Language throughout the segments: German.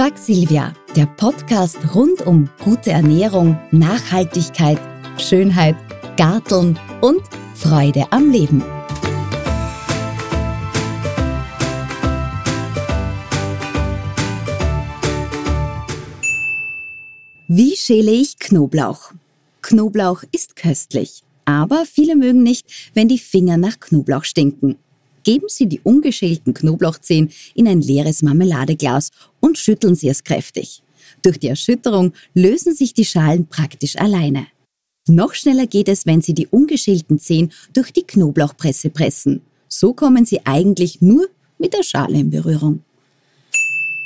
Frag Silvia, der Podcast rund um gute Ernährung, Nachhaltigkeit, Schönheit, Garteln und Freude am Leben. Wie schäle ich Knoblauch? Knoblauch ist köstlich, aber viele mögen nicht, wenn die Finger nach Knoblauch stinken. Geben Sie die ungeschälten Knoblauchzehen in ein leeres Marmeladeglas und schütteln Sie es kräftig. Durch die Erschütterung lösen sich die Schalen praktisch alleine. Noch schneller geht es, wenn Sie die ungeschälten Zehen durch die Knoblauchpresse pressen. So kommen Sie eigentlich nur mit der Schale in Berührung.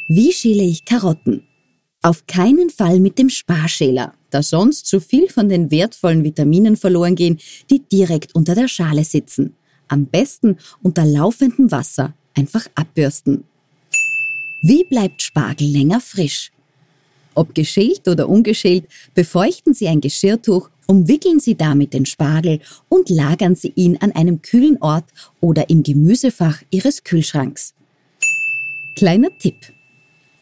Wie schäle ich Karotten? Auf keinen Fall mit dem Sparschäler, da sonst zu viel von den wertvollen Vitaminen verloren gehen, die direkt unter der Schale sitzen. Am besten unter laufendem Wasser einfach abbürsten. Wie bleibt Spargel länger frisch? Ob geschält oder ungeschält, befeuchten Sie ein Geschirrtuch, umwickeln Sie damit den Spargel und lagern Sie ihn an einem kühlen Ort oder im Gemüsefach Ihres Kühlschranks. Kleiner Tipp.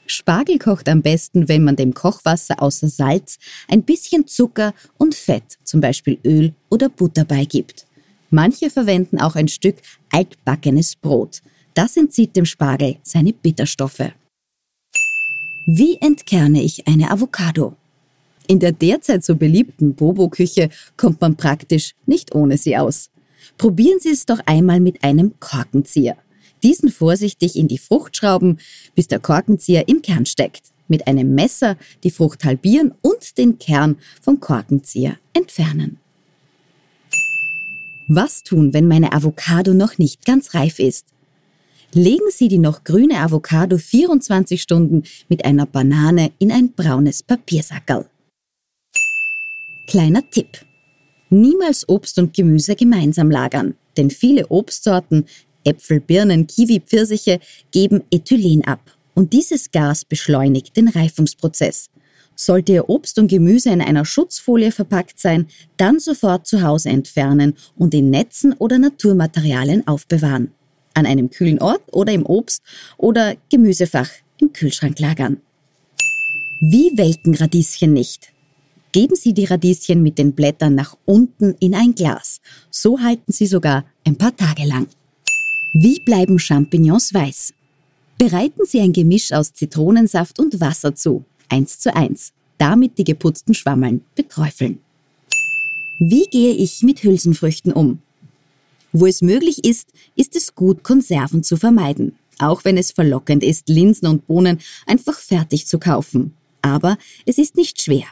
Spargel kocht am besten, wenn man dem Kochwasser außer Salz ein bisschen Zucker und Fett, zum Beispiel Öl oder Butter beigibt. Manche verwenden auch ein Stück altbackenes Brot. Das entzieht dem Spargel seine Bitterstoffe. Wie entkerne ich eine Avocado? In der derzeit so beliebten Bobo-Küche kommt man praktisch nicht ohne sie aus. Probieren Sie es doch einmal mit einem Korkenzieher diesen vorsichtig in die Frucht schrauben, bis der Korkenzieher im Kern steckt. Mit einem Messer die Frucht halbieren und den Kern vom Korkenzieher entfernen. Was tun, wenn meine Avocado noch nicht ganz reif ist? Legen Sie die noch grüne Avocado 24 Stunden mit einer Banane in ein braunes Papiersackerl. Kleiner Tipp. Niemals Obst und Gemüse gemeinsam lagern, denn viele Obstsorten Äpfel, Birnen, Kiwi, Pfirsiche geben Ethylen ab. Und dieses Gas beschleunigt den Reifungsprozess. Sollte Ihr Obst und Gemüse in einer Schutzfolie verpackt sein, dann sofort zu Hause entfernen und in Netzen oder Naturmaterialien aufbewahren. An einem kühlen Ort oder im Obst- oder Gemüsefach im Kühlschrank lagern. Wie welken Radieschen nicht? Geben Sie die Radieschen mit den Blättern nach unten in ein Glas. So halten sie sogar ein paar Tage lang. Wie bleiben Champignons weiß? Bereiten Sie ein Gemisch aus Zitronensaft und Wasser zu, 1 zu 1. Damit die geputzten Schwammeln beträufeln. Wie gehe ich mit Hülsenfrüchten um? Wo es möglich ist, ist es gut, Konserven zu vermeiden. Auch wenn es verlockend ist, Linsen und Bohnen einfach fertig zu kaufen. Aber es ist nicht schwer.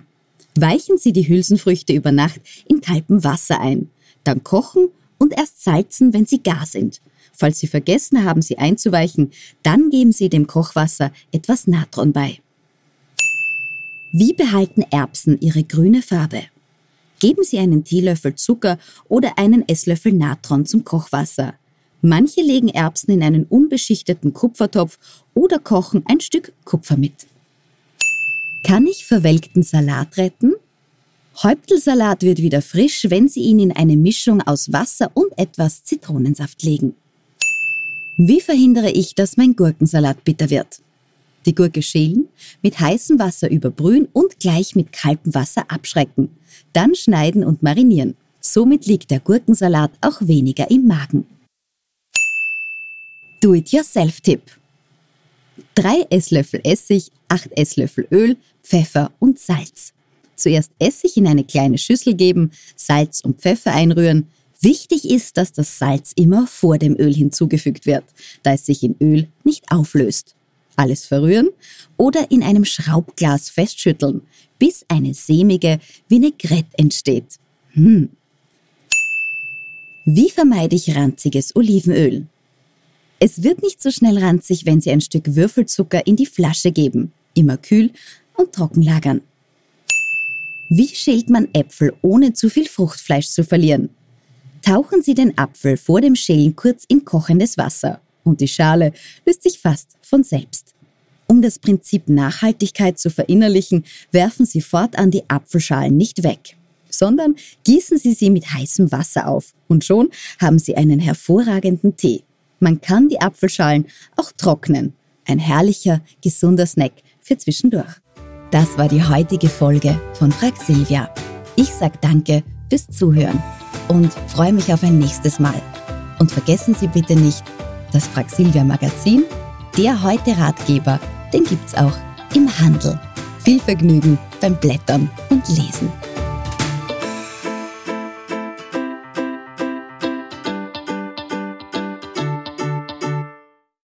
Weichen Sie die Hülsenfrüchte über Nacht in kaltem Wasser ein. Dann kochen und erst salzen, wenn sie gar sind. Falls Sie vergessen haben, sie einzuweichen, dann geben Sie dem Kochwasser etwas Natron bei. Wie behalten Erbsen ihre grüne Farbe? Geben Sie einen Teelöffel Zucker oder einen Esslöffel Natron zum Kochwasser. Manche legen Erbsen in einen unbeschichteten Kupfertopf oder kochen ein Stück Kupfer mit. Kann ich verwelkten Salat retten? Häuptelsalat wird wieder frisch, wenn Sie ihn in eine Mischung aus Wasser und etwas Zitronensaft legen. Wie verhindere ich, dass mein Gurkensalat bitter wird? Die Gurke schälen, mit heißem Wasser überbrühen und gleich mit kaltem Wasser abschrecken. Dann schneiden und marinieren. Somit liegt der Gurkensalat auch weniger im Magen. Do-it-yourself-Tipp. 3 Esslöffel Essig, 8 Esslöffel Öl, Pfeffer und Salz. Zuerst Essig in eine kleine Schüssel geben, Salz und Pfeffer einrühren, Wichtig ist, dass das Salz immer vor dem Öl hinzugefügt wird, da es sich in Öl nicht auflöst. Alles verrühren oder in einem Schraubglas festschütteln, bis eine sämige Vinaigrette entsteht. Hm. Wie vermeide ich ranziges Olivenöl? Es wird nicht so schnell ranzig, wenn Sie ein Stück Würfelzucker in die Flasche geben. Immer kühl und trocken lagern. Wie schält man Äpfel, ohne zu viel Fruchtfleisch zu verlieren? Tauchen Sie den Apfel vor dem Schälen kurz in kochendes Wasser und die Schale löst sich fast von selbst. Um das Prinzip Nachhaltigkeit zu verinnerlichen, werfen Sie fortan die Apfelschalen nicht weg, sondern gießen Sie sie mit heißem Wasser auf und schon haben Sie einen hervorragenden Tee. Man kann die Apfelschalen auch trocknen. Ein herrlicher, gesunder Snack für zwischendurch. Das war die heutige Folge von Frag Silvia. Ich sage danke fürs Zuhören und freue mich auf ein nächstes Mal. Und vergessen Sie bitte nicht, das Frag Silvia Magazin, der heute Ratgeber den gibt's auch im Handel. Viel Vergnügen beim Blättern und Lesen.